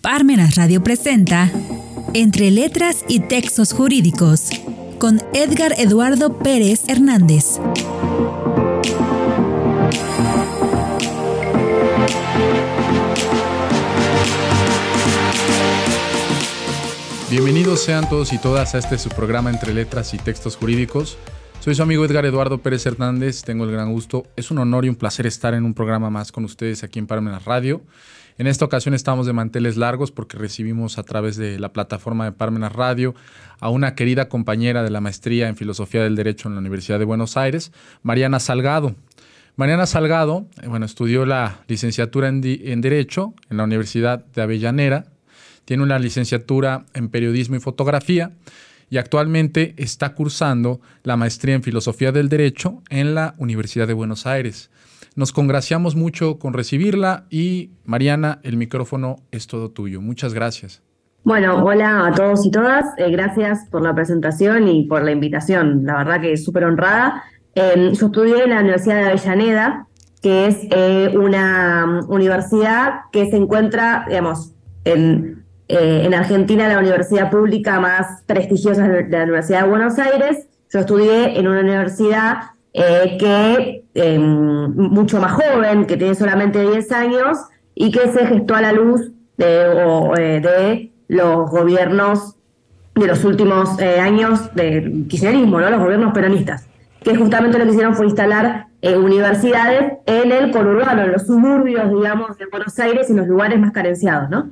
Parmenas Radio presenta Entre Letras y Textos Jurídicos con Edgar Eduardo Pérez Hernández. Bienvenidos sean todos y todas a este su programa Entre Letras y Textos Jurídicos. Soy su amigo Edgar Eduardo Pérez Hernández, tengo el gran gusto, es un honor y un placer estar en un programa más con ustedes aquí en Parmenas Radio. En esta ocasión estamos de manteles largos porque recibimos a través de la plataforma de Parmenas Radio a una querida compañera de la maestría en Filosofía del Derecho en la Universidad de Buenos Aires, Mariana Salgado. Mariana Salgado, eh, bueno, estudió la licenciatura en, Derecho en la Universidad de Avellanera, tiene una licenciatura en Periodismo y Fotografía y actualmente está cursando la maestría en Filosofía del Derecho en la Universidad de Buenos Aires. Nos congraciamos mucho con recibirla y Mariana, el micrófono es todo tuyo. Muchas gracias. Bueno, hola a todos y todas. Eh, gracias por la presentación y por la invitación. La verdad que súper honrada. Em, yo estudié en la Universidad de Avellaneda, que es eh, una um, universidad que se encuentra, digamos, en, eh, en Argentina, la universidad pública más prestigiosa de la Universidad de Buenos Aires. Yo estudié en una universidad eh, que em, mucho más joven, que tiene solamente 10 años y que se gestó a la luz de, eh, de los gobiernos de los últimos eh, años del kirchnerismo, ¿no? los gobiernos peronistas, que justamente lo que hicieron fue instalar universidades en el conurbano, en los suburbios, digamos, de Buenos Aires y en los lugares más carenciados, ¿no?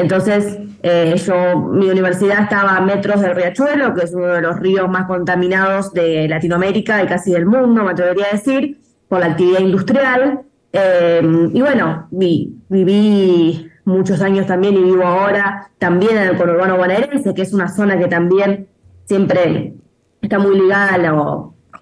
Entonces, eh, yo, mi universidad estaba a metros del riachuelo, que es uno de los ríos más contaminados de Latinoamérica y casi del mundo, me atrevería a decir, por la actividad industrial. Eh, y bueno, viví muchos años también y vivo ahora también en el conurbano bonaerense, que es una zona que también siempre está muy ligada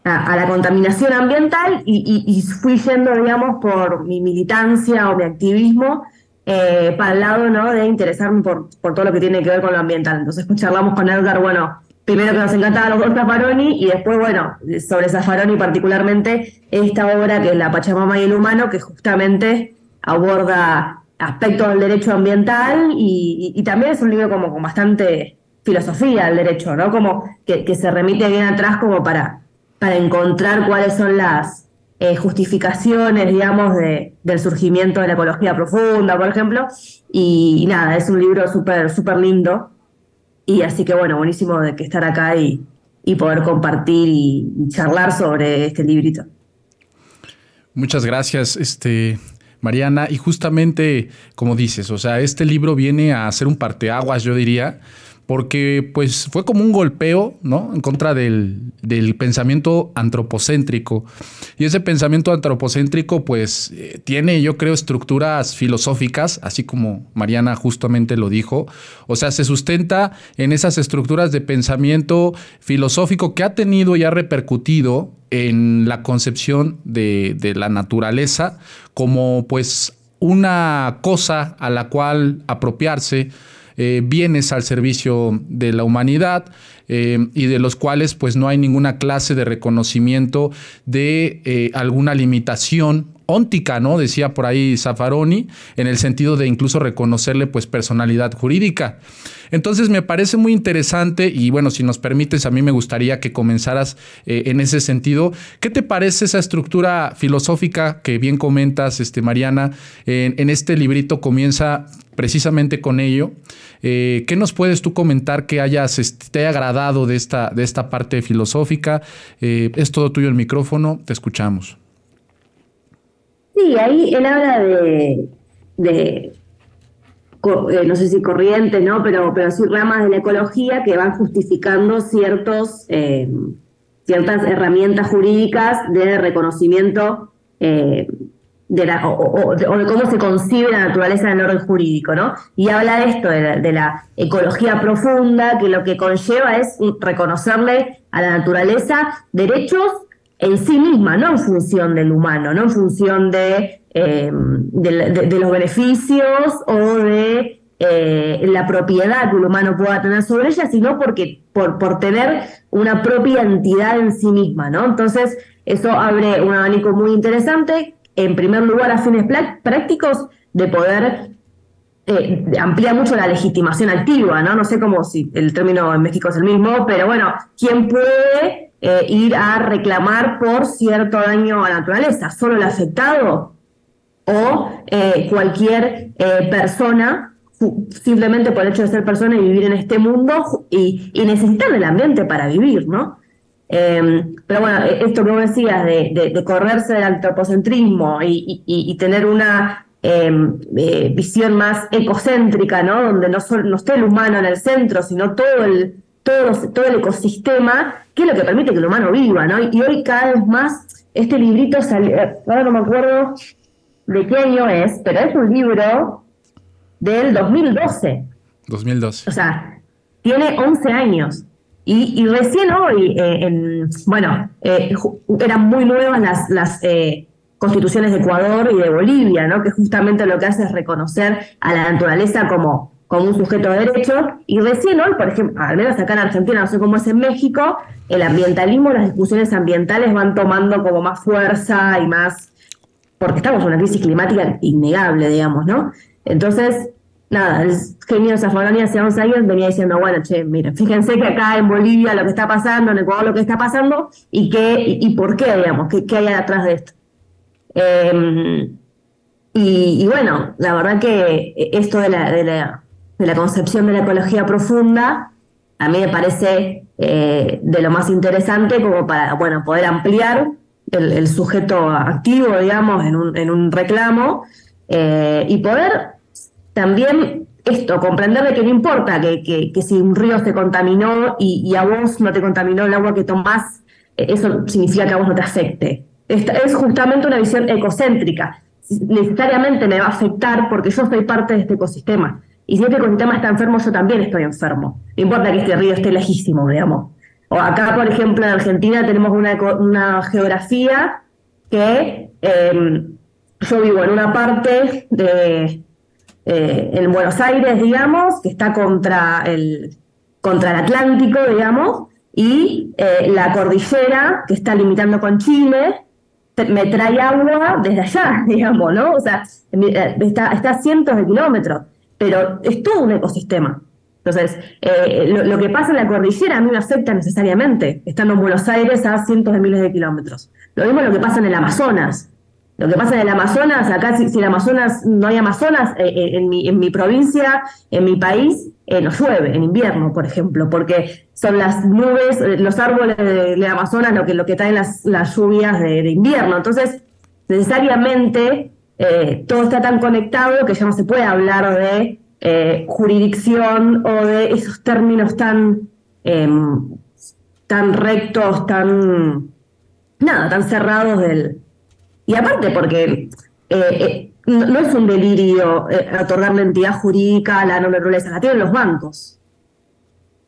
a, la contaminación ambiental y, fui yendo, digamos, por mi militancia o mi activismo eh, para el lado ¿no? de interesarme por, por todo lo que tiene que ver con lo ambiental. Entonces pues, charlamos con Edgar, bueno, primero que nos encantaban los dos Zaffaroni y después, bueno, sobre Zaffaroni particularmente esta obra que es La Pachamama y el Humano, que justamente aborda aspectos del derecho ambiental y, también es un libro como con bastante filosofía del derecho, ¿no? Como que, que se remite bien atrás como para, para encontrar cuáles son las, eh, justificaciones, digamos, de, del surgimiento de la ecología profunda, por ejemplo. Y, nada, es un libro súper, súper lindo. Y así que, bueno, buenísimo de que estar acá y, y poder compartir y, charlar sobre este librito. Muchas gracias, este, Mariana. Y justamente, como dices, o sea, este libro viene a ser un parteaguas, yo diría, porque pues fue como un golpeo, ¿no? En contra del, pensamiento antropocéntrico. Y ese pensamiento antropocéntrico pues eh, tiene, yo creo, estructuras filosóficas, así como Mariana justamente lo dijo. O sea, se sustenta en esas estructuras de pensamiento filosófico que ha tenido y ha repercutido en la concepción de, de la naturaleza como pues una cosa a la cual apropiarse, eh, bienes al servicio de la humanidad eh, y de los cuales pues no hay ninguna clase de reconocimiento de eh, alguna limitación óntica, ¿no? Decía por ahí Zaffaroni, en el sentido de incluso reconocerle pues personalidad jurídica. Entonces me parece muy interesante y bueno, si nos permites, a mí me gustaría que comenzaras en ese sentido. ¿Qué te parece esa estructura filosófica que bien comentas, este, Mariana? En, en este librito comienza precisamente con ello. Eh, ¿Qué nos puedes tú comentar que hayas, este, te haya agradado de esta, de esta parte filosófica? Eh, es todo tuyo el micrófono, te escuchamos. Sí, ahí él habla de, eh, no sé si corriente, ¿no? Pero, pero sí ramas de la ecología que van justificando ciertos, ciertas herramientas jurídicas de reconocimiento de la, o, de cómo se concibe la naturaleza del orden jurídico, ¿no? Y habla de esto, de la, ecología profunda, que lo que conlleva es reconocerle a la naturaleza derechos en sí misma, no en función del humano, no en función de, em, de, los beneficios o de eh, la propiedad que el humano pueda tener sobre ella, sino porque, por, por tener una propia entidad en sí misma, ¿no? Entonces, eso abre un abanico muy interesante en primer lugar, a fines prácticos, de poder eh, amplía mucho la legitimación activa, ¿no? No sé cómo si el término en México es el mismo, pero bueno, ¿quién puede eh, ir a reclamar por cierto daño a la naturaleza? ¿Solo el afectado? ¿O eh, cualquier persona, simplemente por el hecho de ser persona y vivir en este mundo y, necesitar del ambiente para vivir, ¿no? Em, pero bueno, esto que vos decías de, correrse del antropocentrismo y tener una Em, eh, visión más ecocéntrica, ¿no? Donde no, no esté el humano en el centro, sino todo el, todo, todo el ecosistema, que es lo que permite que el humano viva, ¿no? Y hoy cada vez más, este librito salió, ahora no me acuerdo de qué año es, pero es un libro del 2012. 2012. O sea, tiene 11 años. Y, recién hoy, eh, en, bueno, eh, eran muy nuevas las, las constituciones de Ecuador y de Bolivia, ¿no? que justamente lo que hace es reconocer a la naturaleza como, como un sujeto de derecho. Y recién hoy, por ejemplo, al menos acá en Argentina, no sé cómo es en México, el ambientalismo, las discusiones ambientales van tomando como más fuerza y más, porque estamos en una crisis climática innegable, digamos, ¿no? Entonces, nada, el genio Zaffaroni hace 11 años venía diciendo, bueno, che, miren, fíjense que acá en Bolivia lo que está pasando, en Ecuador lo que está pasando, y qué, y, por qué, digamos, qué, qué hay atrás de esto. Em, y, bueno, la verdad que esto de la, de la, concepción de la ecología profunda a mí me parece eh, de lo más interesante como para bueno, poder ampliar el, sujeto activo, digamos, en un, en un reclamo eh, y poder también esto, comprender de que no importa que, que, si un río se contaminó y, y, a vos no te contaminó el agua que tomás, eh, eso significa que a vos no te afecte es justamente una visión ecocéntrica. Necesariamente me va a afectar porque yo soy parte de este ecosistema. Y si este ecosistema está enfermo, yo también estoy enfermo. No importa que este río esté lejísimo, digamos. O acá, por ejemplo, en Argentina tenemos una, una geografía que em, yo vivo en una parte de eh, en Buenos Aires, digamos, que está contra el, contra el Atlántico, digamos, y eh, la cordillera que está limitando con Chile, me trae agua desde allá, digamos, ¿no? O sea, eh, está, está a cientos de kilómetros, pero es todo un ecosistema. Entonces, eh, lo, que pasa en la cordillera a mí me afecta necesariamente, estando en Buenos Aires a cientos de miles de kilómetros. Lo mismo lo que pasa en el Amazonas. Lo que pasa en el Amazonas, acá si, si el Amazonas no hay Amazonas, eh, en, mi, en mi provincia, en mi país, no llueve en invierno, por ejemplo, porque son las nubes, los árboles de Amazonas lo que, lo que traen las, las lluvias de, invierno. Entonces, necesariamente todo está tan conectado que ya no se puede hablar de jurisdicción o de esos términos tan, em, tan rectos, tan, nada, tan cerrados del, y aparte porque eh, eh, no, es un delirio eh, otorgarle entidad jurídica a la naturaleza, la tienen los bancos.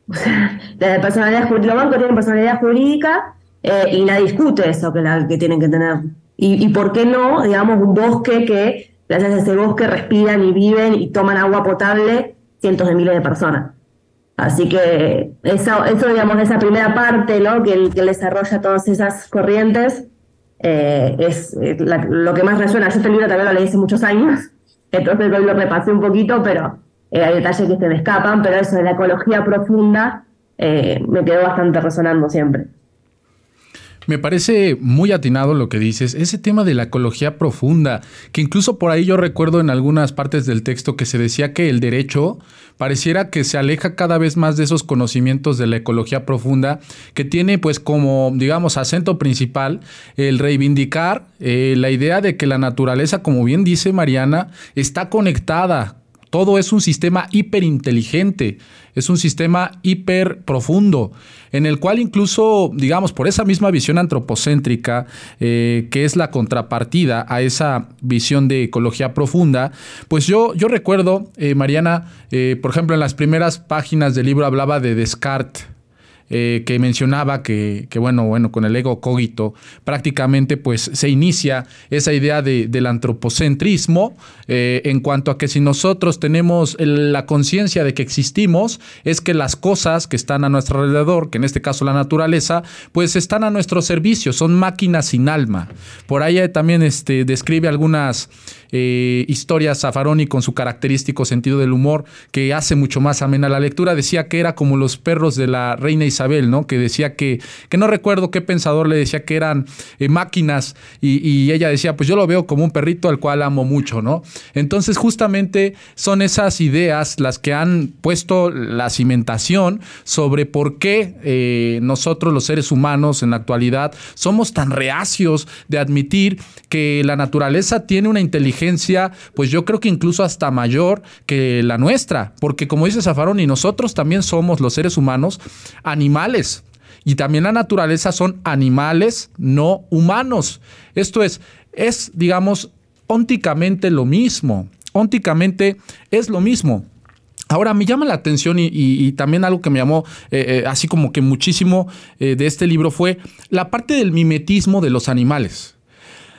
la personalidad, los bancos tienen personalidad jurídica y nadie discute eso que, la, que tienen que tener. Y, por qué no, digamos, un bosque que, gracias a ese bosque, respiran y viven y toman agua potable cientos de miles de personas. Así que eso, eso digamos, esa primera parte, ¿no? que, que desarrolla todas esas corrientes, eh, es eh, lo que más resuena. Yo este libro también lo leí hace muchos años, entonces hoy lo repasé un poquito, pero eh, hay detalles que se me escapan, pero eso de la ecología profunda me quedó bastante resonando siempre. Me parece muy atinado lo que dices, ese tema de la ecología profunda, que incluso por ahí yo recuerdo en algunas partes del texto que se decía que el derecho pareciera que se aleja cada vez más de esos conocimientos de la ecología profunda, que tiene pues como, digamos, acento principal el reivindicar eh, la idea de que la naturaleza, como bien dice Mariana, está conectada todo es un sistema hiperinteligente, es un sistema hiper profundo, en el cual incluso, digamos, por esa misma visión antropocéntrica, eh, que es la contrapartida a esa visión de ecología profunda, pues yo, yo recuerdo, eh, Mariana, eh, por ejemplo, en las primeras páginas del libro hablaba de Descartes, eh, que mencionaba que, bueno, bueno, con el ego cogito prácticamente pues se inicia esa idea de, del antropocentrismo eh, en cuanto a que si nosotros tenemos la conciencia de que existimos, es que las cosas que están a nuestro alrededor, que en este caso la naturaleza, pues están a nuestro servicio, son máquinas sin alma. Por ahí también este, describe algunas eh, historias Zaffaroni con su característico sentido del humor que hace mucho más amena la lectura, decía que era como los perros de la reina Isabel, ¿no? Que decía que, que no recuerdo qué pensador le decía que eran eh, máquinas y, y ella decía, pues yo lo veo como un perrito al cual amo mucho, ¿no? Entonces justamente son esas ideas las que han puesto la cimentación sobre por qué eh, nosotros los seres humanos en la actualidad somos tan reacios de admitir que la naturaleza tiene una inteligencia, pues yo creo que incluso hasta mayor que la nuestra, porque como dice Zafarón, y nosotros también somos los seres humanos animales. Y también la naturaleza son animales no humanos. Esto es, es, digamos, ónticamente lo mismo. Ónticamente es lo mismo. Ahora me llama la atención y, también algo que me llamó eh, eh, así como que muchísimo eh, de este libro fue la parte del mimetismo de los animales.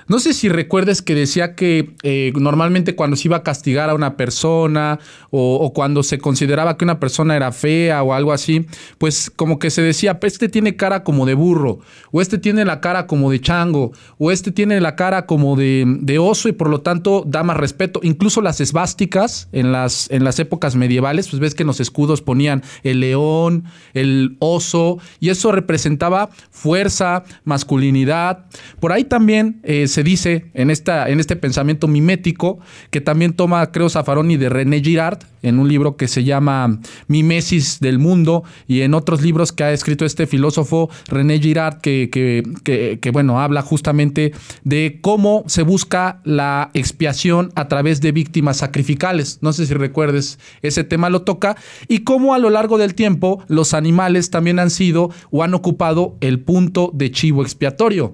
No sé si recuerdes que decía que eh, normalmente cuando se iba a castigar a una persona o, cuando se consideraba que una persona era fea o algo así, pues como que se decía, pues este tiene cara como de burro, o este tiene la cara como de chango, o este tiene la cara como de, oso y por lo tanto da más respeto. Incluso las esvásticas en las, en las épocas medievales, pues ves que en los escudos ponían el león, el oso, y eso representaba fuerza, masculinidad. Por ahí también eh, se dice en, esta, en este pensamiento mimético, que también toma, creo, Zaffaroni de René Girard, en un libro que se llama Mimesis del Mundo, y en otros libros que ha escrito este filósofo René Girard, que, que, que, bueno, habla justamente de cómo se busca la expiación a través de víctimas sacrificales. No sé si recuerdes, ese tema lo toca, y cómo a lo largo del tiempo los animales también han sido o han ocupado el punto de chivo expiatorio.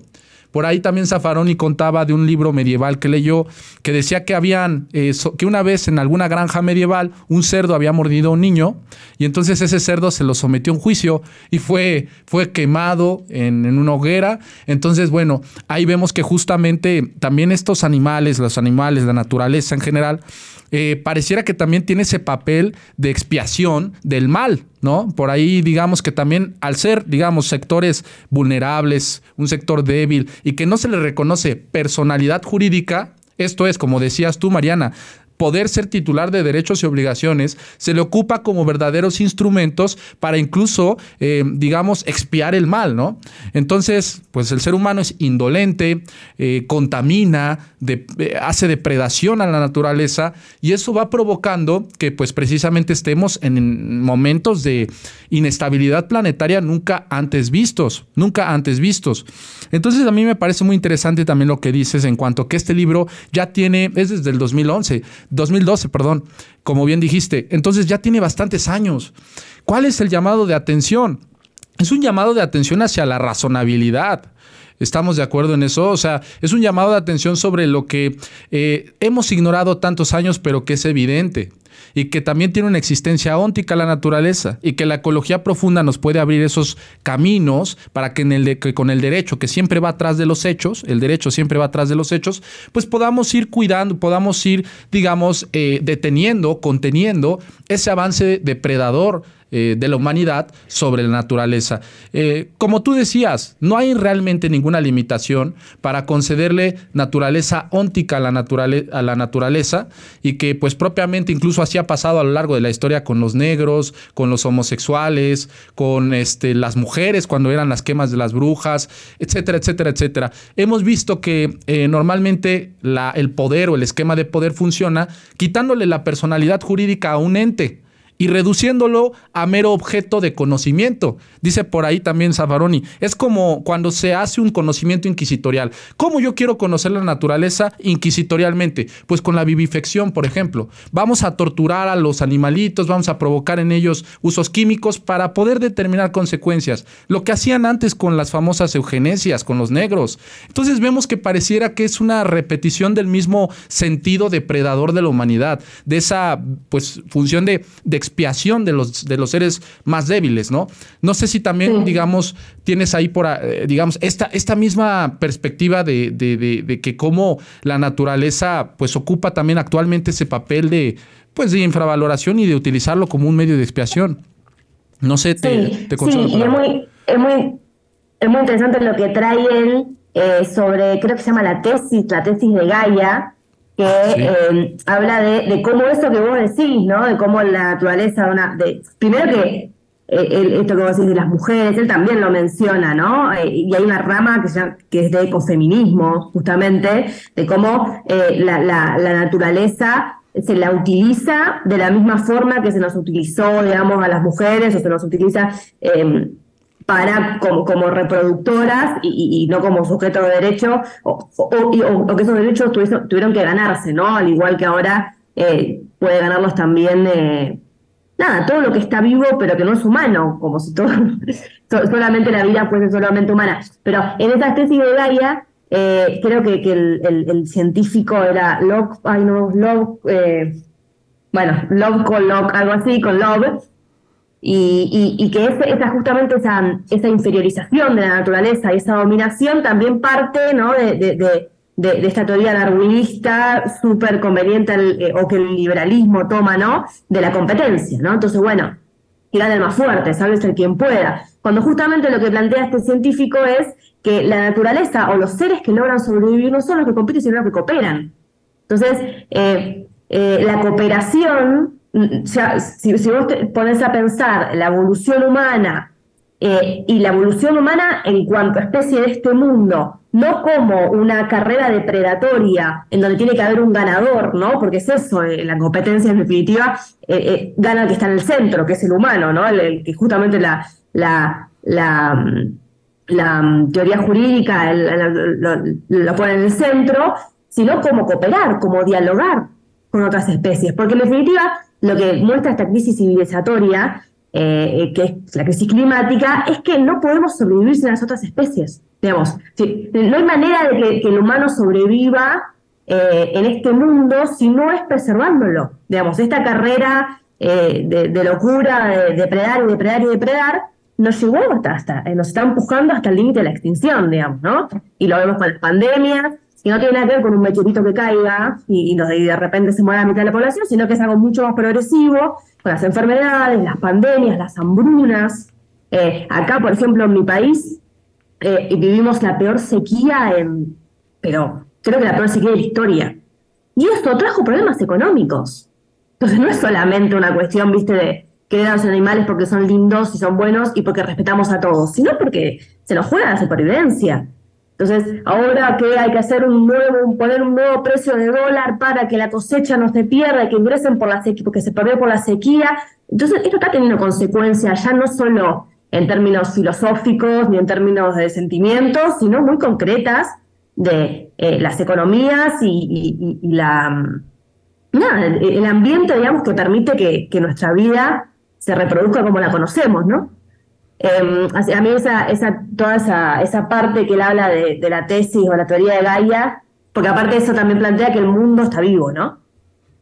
Por ahí también Zaffaroni contaba de un libro medieval que leyó que decía que habían, eh, que una vez en alguna granja medieval un cerdo había mordido a un niño y entonces ese cerdo se lo sometió a un juicio y fue, fue quemado en, en una hoguera. Entonces, bueno, ahí vemos que justamente también estos animales, los animales, la naturaleza en general, eh, pareciera que también tiene ese papel de expiación del mal, ¿no? Por ahí digamos que también al ser, digamos, sectores vulnerables, un sector débil y que no se le reconoce personalidad jurídica, esto es, como decías tú, Mariana, poder ser titular de derechos y obligaciones, se le ocupa como verdaderos instrumentos para incluso, eh, digamos, expiar el mal, ¿no? Entonces, pues el ser humano es indolente, eh, contamina, eh, hace depredación a la naturaleza y eso va provocando que, pues precisamente estemos en momentos de inestabilidad planetaria nunca antes vistos, nunca antes vistos. Entonces, a mí me parece muy interesante también lo que dices en cuanto a que este libro ya tiene, es desde el 2011, 2012, perdón, como bien dijiste. Entonces ya tiene bastantes años. ¿Cuál es el llamado de atención? Es un llamado de atención hacia la razonabilidad. ¿Estamos de acuerdo en eso? O sea, es un llamado de atención sobre lo que eh, hemos ignorado tantos años, pero que es evidente y que también tiene una existencia óntica la naturaleza y que la ecología profunda nos puede abrir esos caminos para que, en el que con el derecho que siempre va atrás de los hechos, el derecho siempre va atrás de los hechos, pues podamos ir cuidando, podamos ir, digamos, eh, deteniendo, conteniendo ese avance depredador eh, de la humanidad sobre la naturaleza. Eh, como tú decías, no hay realmente ninguna limitación para concederle naturaleza óntica a la, a la naturaleza y que pues propiamente incluso así ha pasado a lo largo de la historia con los negros, con los homosexuales, con este, las mujeres cuando eran las quemas de las brujas, etcétera, etcétera, etcétera. Hemos visto que eh, normalmente la, el poder o el esquema de poder funciona quitándole la personalidad jurídica a un ente y reduciéndolo a mero objeto de conocimiento. Dice por ahí también Zavaroni, es como cuando se hace un conocimiento inquisitorial. ¿Cómo yo quiero conocer la naturaleza inquisitorialmente? Pues con la vivifección, por ejemplo. Vamos a torturar a los animalitos, vamos a provocar en ellos usos químicos para poder determinar consecuencias. Lo que hacían antes con las famosas eugenesias, con los negros. Entonces vemos que pareciera que es una repetición del mismo sentido depredador de la humanidad, de esa pues función de, de expiación de los, de los seres más débiles, ¿no? No sé si también, digamos, tienes ahí por, eh, digamos, esta, esta misma perspectiva de, de, que cómo la naturaleza, pues, ocupa también actualmente ese papel de, pues, de infravaloración y de utilizarlo como un medio de expiación. No sé, te, sí, te sí, y es muy, es muy, es muy interesante lo que trae él eh, sobre, creo que se llama la tesis, la tesis de Gaia, que eh, habla de, cómo eso que vos decís, ¿no? De cómo la naturaleza, una, de, primero que eh, esto que vos decís de las mujeres, él también lo menciona, ¿no? Eh, y hay una rama que, que es de ecofeminismo, justamente, de cómo la, la, la naturaleza se la utiliza de la misma forma que se nos utilizó, digamos, a las mujeres o se nos utiliza eh, para como, como reproductoras y, no como sujeto de derecho, o, que esos derechos tuvieron, que ganarse, ¿no? Al igual que ahora eh, puede ganarlos también, eh, nada, todo lo que está vivo pero que no es humano, como si todo, solamente la vida fuese solamente humana. Pero en esa tesis de Gaia, eh, creo que, que el, científico era Locke, ay no, Locke, eh, bueno, Love con Locke, algo así, con Love, y, y, que esa, justamente esa, esa inferiorización de la naturaleza y esa dominación también parte ¿no? de, de, de, esta teoría darwinista súper conveniente eh, o que el liberalismo toma ¿no? de la competencia. ¿no? Entonces, bueno, que gana el más fuerte, ¿sabes? El quien pueda. Cuando justamente lo que plantea este científico es que la naturaleza o los seres que logran sobrevivir no son los que compiten, sino los que cooperan. Entonces, eh, eh, la cooperación Mm, si, vos te pones a pensar la evolución humana eh, y la evolución humana en cuanto a especie de este mundo, no como una carrera depredatoria en donde tiene que haber un ganador, ¿no? Porque es eso, eh, la competencia en definitiva eh, gana el que está en el centro, que es el humano, ¿no? El, que justamente la, la, la, mm, teoría jurídica lo pone en el centro, sino como cooperar, como dialogar con otras especies. Porque en definitiva, lo que muestra esta crisis civilizatoria, eh, que es la crisis climática, es que no podemos sobrevivir sin las otras especies. Digamos, no hay manera de que, el humano sobreviva eh, en este mundo si no es preservándolo. Digamos, esta carrera eh, de, locura, de depredar y depredar y depredar, nos llevó hasta, nos está empujando hasta el límite de la extinción, digamos, ¿no? Y lo vemos con las pandemias, que no tiene nada que ver con un meteorito que caiga y, de repente se muera la mitad de la población, sino que es algo mucho más progresivo, con las enfermedades, las pandemias, las hambrunas. Eh, acá, por ejemplo, en mi país, eh, vivimos la peor sequía en, pero creo que la peor sequía de la historia. Y esto trajo problemas económicos. Entonces no es solamente una cuestión, viste, de querer a los animales porque son lindos y son buenos y porque respetamos a todos, sino porque se nos juega la supervivencia. Entonces, ahora que hay que hacer un nuevo, poner un nuevo precio de dólar para que la cosecha no se pierda, que ingresen por la sequía, porque se perdió por la sequía. Entonces, esto está teniendo consecuencias ya no solo en términos filosóficos ni en términos de sentimientos, sino muy concretas de eh, las economías y, la mm, el ambiente, digamos, que permite que, que nuestra vida se reproduzca como la conocemos, ¿no? Eh, a mí esa, esa, toda esa, esa parte que él habla de, la tesis o la teoría de Gaia, porque aparte eso también plantea que el mundo está vivo, ¿no?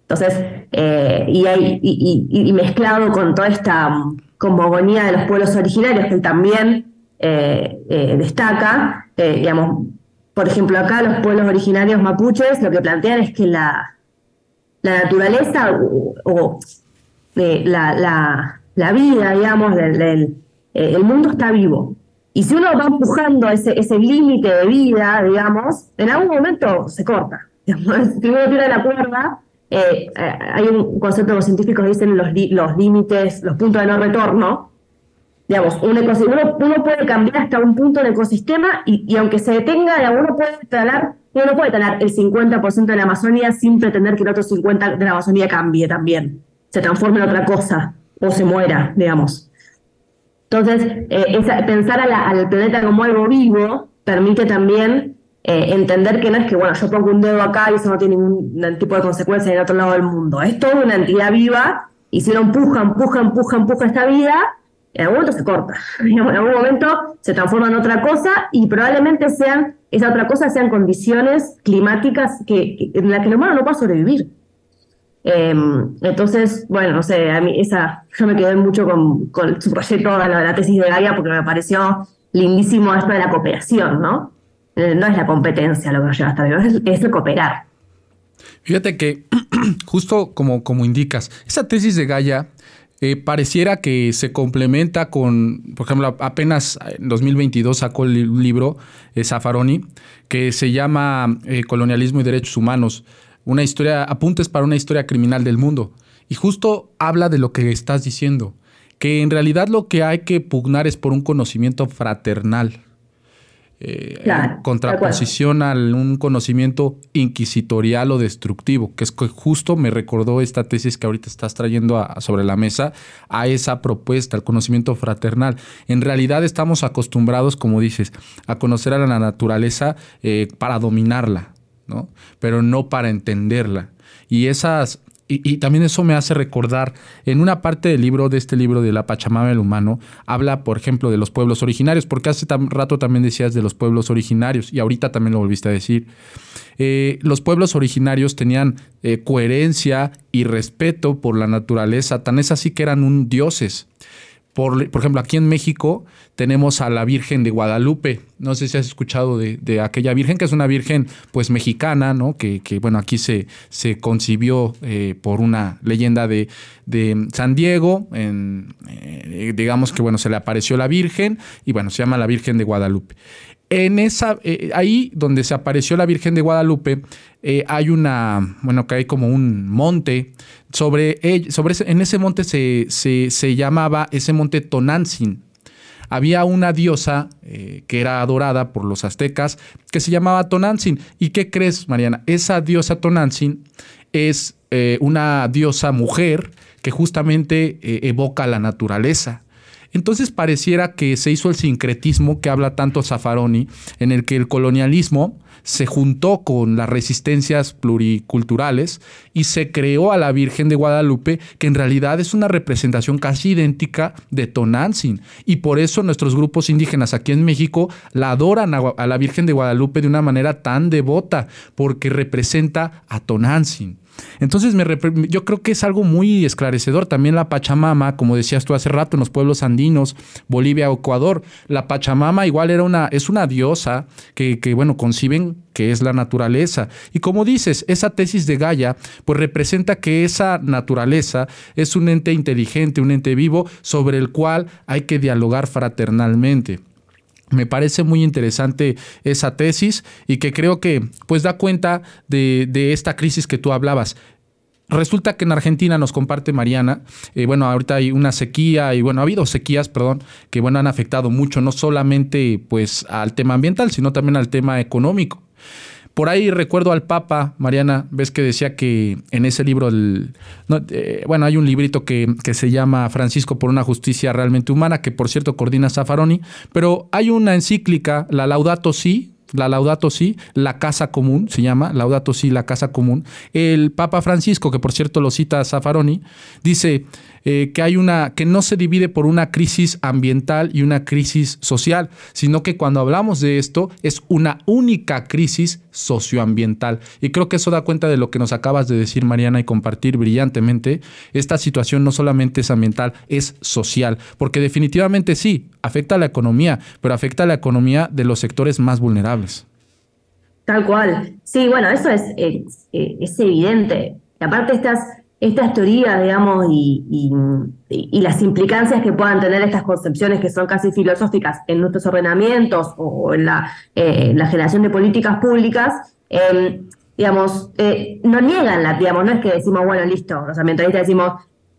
Entonces, eh, y, hay, y, mezclado con toda esta cosmogonía de los pueblos originarios que él también eh, eh, destaca, digamos, por ejemplo, acá los pueblos originarios mapuches lo que plantean es que la, la naturaleza o, la, la, la, vida, digamos, del eh, el mundo está vivo. Y si uno va empujando ese, ese límite de vida, digamos, en algún momento se corta. si uno tira la cuerda, eh, eh, hay un concepto que los científicos dicen los, los límites, los puntos de no retorno. Digamos, un uno, uno, puede cambiar hasta un punto del ecosistema y, y aunque se detenga, uno puede talar, uno puede talar el 50% de la Amazonía sin pretender que el otro 50% de la Amazonía cambie también, se transforme en otra cosa o se muera, digamos. Entonces, eh, pensar al planeta como algo vivo permite también eh, entender que no es que, bueno, yo pongo un dedo acá y eso no tiene ningún tipo de consecuencia en el otro lado del mundo. Es toda una entidad viva y si uno empuja, empuja, empuja, empuja esta vida, en algún momento se corta. En algún momento se transforma en otra cosa y probablemente sean, esa otra cosa sean condiciones climáticas que, en las que el humano no pueda sobrevivir. Em, entonces, bueno, no sé, a mí esa, yo me quedé mucho con, su proyecto, la, la tesis de Gaia, porque me pareció lindísimo esto de la cooperación, ¿no? Eh, no es la competencia lo que nos lleva hasta es, es el cooperar. Fíjate que, justo como, como indicas, esa tesis de Gaia eh, pareciera que se complementa con, por ejemplo, apenas en 2022 sacó el libro eh, que se llama Colonialismo y Derechos Humanos una historia, apuntes para una historia criminal del mundo. Y justo habla de lo que estás diciendo, que en realidad lo que hay que pugnar es por un conocimiento fraternal, eh, en contraposición a un conocimiento inquisitorial o destructivo, que es que justo me recordó esta tesis que ahorita estás trayendo sobre la mesa, a esa propuesta, al conocimiento fraternal. En realidad estamos acostumbrados, como dices, a conocer a la naturaleza eh, para dominarla, ¿no? pero no para entenderla. Y esas y, también eso me hace recordar, en una parte del libro, de este libro de la Pachamama del Humano, habla, por ejemplo, de los pueblos originarios, porque hace rato también decías de los pueblos originarios, y ahorita también lo volviste a decir. Eh, los pueblos originarios tenían eh, coherencia y respeto por la naturaleza, tan es así que eran un dioses. Por, ejemplo, aquí en México tenemos a la Virgen de Guadalupe. No sé si has escuchado de, aquella Virgen, que es una Virgen pues mexicana, ¿no? Que, bueno, aquí se, se concibió eh, por una leyenda de, de San Diego. Eh, digamos que bueno, se le apareció la Virgen y bueno, se llama la Virgen de Guadalupe. En esa, eh, ahí donde se apareció la Virgen de Guadalupe, eh, hay una, bueno, que hay como un monte. Sobre, sobre ese, en ese monte se, se, llamaba ese monte Tonantzin. Había una diosa eh, que era adorada por los aztecas que se llamaba Tonantzin. ¿Y qué crees, Mariana? Esa diosa Tonantzin es una diosa mujer que justamente evoca la naturaleza. Entonces pareciera que se hizo el sincretismo que habla tanto Zaffaroni, en el que el colonialismo se juntó con las resistencias pluriculturales y se creó a la Virgen de Guadalupe, que en realidad es una representación casi idéntica de Tonantzin. Y por eso nuestros grupos indígenas aquí en México la adoran a, la Virgen de Guadalupe de una manera tan devota, porque representa a Tonantzin. Entonces me, yo creo que es algo muy esclarecedor. También la Pachamama, como decías tú hace rato, en los pueblos andinos, Bolivia, Ecuador, la Pachamama igual era una, es una diosa que, que, bueno, conciben que es la naturaleza. Y como dices, esa tesis de Gaia, pues representa que esa naturaleza es un ente inteligente, un ente vivo sobre el cual hay que dialogar fraternalmente. Me parece muy interesante esa tesis y que creo que pues da cuenta de, esta crisis que tú hablabas. Resulta que en Argentina nos comparte Mariana, eh, bueno, ahorita hay una sequía y bueno, ha habido sequías, perdón, que bueno, han afectado mucho, no solamente pues al tema ambiental, sino también al tema económico. Por ahí recuerdo al Papa, Mariana, ves que decía que en ese libro, eh, bueno, hay un librito que, que, se llama Francisco por una justicia realmente humana, que por cierto coordina Zaffaroni, pero hay una encíclica, la Laudato Si, la Laudato Si, la Casa Común, se llama, Laudato Si, la Casa Común. El Papa Francisco, que por cierto lo cita Zaffaroni, dice, eh, que hay una, que no se divide por una crisis ambiental y una crisis social, sino que cuando hablamos de esto es una única crisis socioambiental. Y creo que eso da cuenta de lo que nos acabas de decir, Mariana, y compartir brillantemente. Esta situación no solamente es ambiental, es social, porque definitivamente sí, afecta a la economía, pero afecta a la economía de los sectores más vulnerables. Tal cual. Sí, bueno, eso es, es, es evidente. Y aparte estas estas teorías, digamos, y, las implicancias que puedan tener estas concepciones que son casi filosóficas en nuestros ordenamientos o en la, eh, la generación de políticas públicas, em, digamos, eh, no niegan la, digamos, no es que decimos, bueno, listo, los ambientalistas decimos,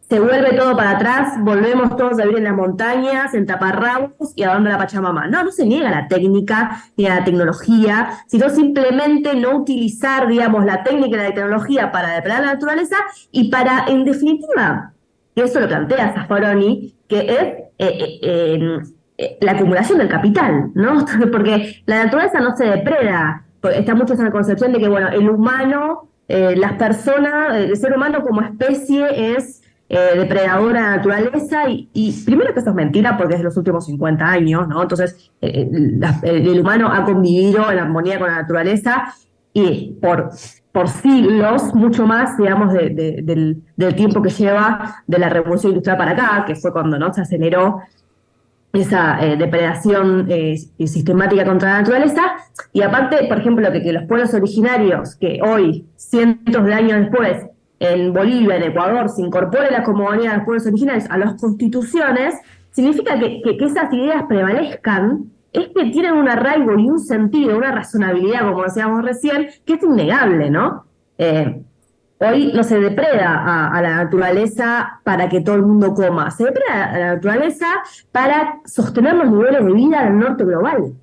se vuelve todo para atrás, volvemos todos a vivir en las montañas, en taparrabos y a dónde la Pachamama. No, no se niega la técnica ni a la tecnología, sino simplemente no utilizar, digamos, la técnica y la tecnología para depredar la naturaleza y para, en definitiva, y eso lo plantea Zaffaroni, que es eh, eh, eh, la acumulación del capital, ¿no? Porque la naturaleza no se depreda, está mucho esa concepción de que, bueno, el humano, las personas, el ser humano como especie es eh, depredadora de naturaleza y, primero que eso es mentira porque es de los últimos 50 años, ¿no? Entonces eh, el humano ha convivido en armonía con la naturaleza y por, por siglos, mucho más, digamos, del, tiempo que lleva de la revolución industrial para acá, que fue cuando ¿no? se aceleró esa eh, depredación sistemática contra la naturaleza. Y aparte, por ejemplo, que, que los pueblos originarios, que hoy, cientos de años después, en Bolivia, en Ecuador, se incorpore la comunidad de los pueblos originarios a las constituciones, significa que, esas ideas prevalezcan, es que tienen un arraigo y un sentido, una razonabilidad, como decíamos recién, que es innegable, ¿no? Eh, hoy no se depreda a, la naturaleza para que todo el mundo coma, se depreda a la naturaleza para sostener los niveles de vida del norte global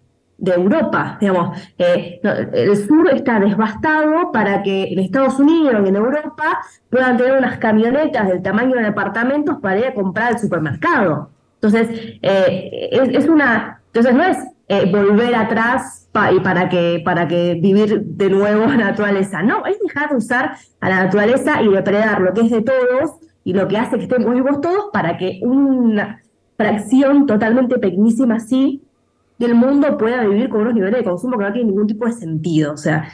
de Europa, digamos, eh, el sur está devastado para que en Estados Unidos y en Europa puedan tener unas camionetas del tamaño de departamentos para ir a comprar al supermercado. Entonces, eh, es, una, entonces no es eh, volver atrás y para que, para que vivir de nuevo la naturaleza, no, es dejar de usar a la naturaleza y depredar lo que es de todos y lo que hace que estemos vivos todos para que una fracción totalmente pequeñísima así el mundo pueda vivir con unos niveles de consumo que no tienen ningún tipo de sentido. O sea,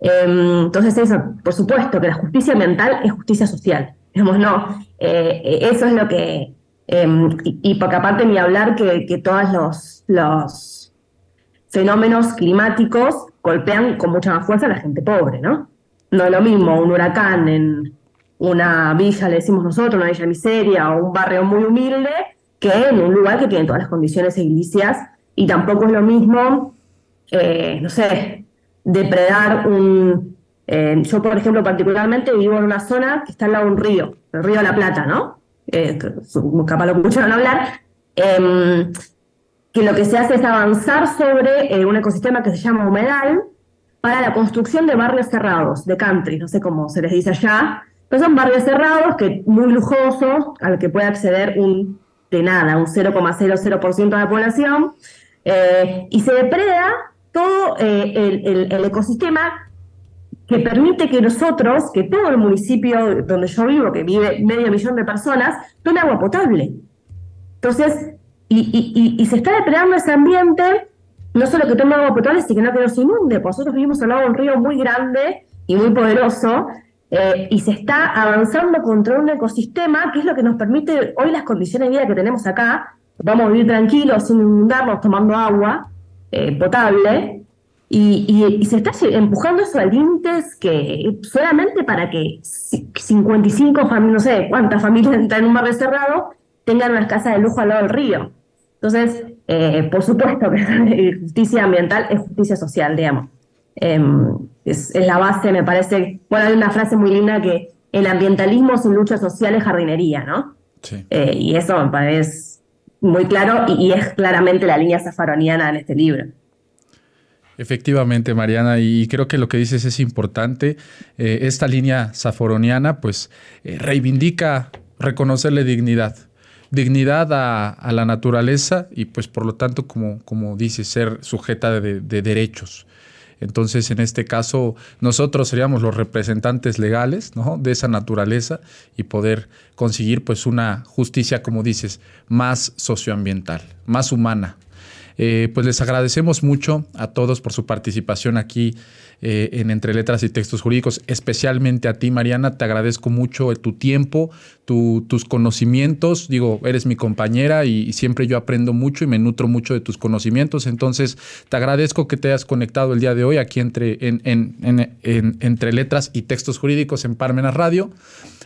em, entonces eso, por supuesto que la justicia ambiental es justicia social. Digamos, no, eh, eso es lo que, em, y, porque aparte ni hablar que, que todos los, los fenómenos climáticos golpean con mucha más fuerza a la gente pobre, ¿no? No es lo mismo un huracán en una villa, le decimos nosotros, una villa miseria o un barrio muy humilde, que en un lugar que tiene todas las condiciones edilicias y tampoco es lo mismo, eh, no sé, depredar un... Eh, yo, por ejemplo, particularmente vivo en una zona que está al lado de un río, el río de la Plata, ¿no? Eh, capaz lo escucharon hablar, em, que lo que se hace es avanzar sobre un ecosistema que se llama humedal para la construcción de barrios cerrados, de country, no sé cómo se les dice allá, pero son barrios cerrados que muy lujosos, al que puede acceder un de nada, un 0,00% de la población, eh, y se depreda todo eh, el, ecosistema que permite que nosotros, que todo el municipio donde yo vivo, que vive medio millón de personas, tome agua potable. Entonces, y, se está depredando ese ambiente, no solo que tome agua potable, sino que no se inunde. Nosotros vivimos al lado de un río muy grande y muy poderoso, eh, y se está avanzando contra un ecosistema que es lo que nos permite hoy las condiciones de vida que tenemos acá, vamos a vivir tranquilos, sin inundarnos, tomando agua eh, potable, y, se está empujando eso a límites que solamente para que 55 familias, no sé cuántas familias entran en un barrio cerrado, tengan una casa de lujo al lado del río. Entonces, eh, por supuesto que justicia ambiental es justicia social, digamos. Em, es, la base, me parece. Bueno, hay una frase muy linda que el ambientalismo sin lucha social es jardinería, ¿no? Sí. Eh, y eso me parece muy claro y, es claramente la línea safaroniana en este libro. Efectivamente, Mariana, y creo que lo que dices es importante. Eh, esta línea safaroniana, pues, eh, reivindica reconocerle dignidad. Dignidad a, la naturaleza y, pues, por lo tanto, como, como dice, ser sujeta de, de derechos. Entonces, en este caso, nosotros seríamos los representantes legales de esa naturaleza y poder conseguir pues una justicia, como dices, más socioambiental, más humana. Eh, pues les agradecemos mucho a todos por su participación aquí eh, en Entre Letras y Textos Jurídicos, especialmente a ti, Mariana. Te agradezco mucho tu tiempo, tus conocimientos. Digo, eres mi compañera y, siempre yo aprendo mucho y me nutro mucho de tus conocimientos. Entonces, te agradezco que te hayas conectado el día de hoy aquí entre, entre Letras y Textos Jurídicos en Parmenas Radio.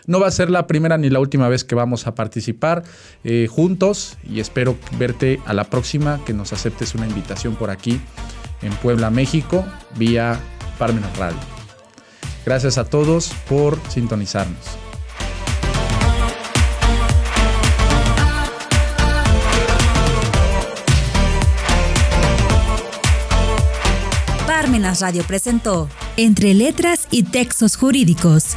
No va a ser la primera ni la última vez que vamos a participar eh, juntos y espero verte a la próxima, que nos aceptes una invitación por aquí en Puebla, México, vía Parmenas Radio. Gracias a todos por sintonizarnos. Parmenas Radio presentó Entre Letras y Textos Jurídicos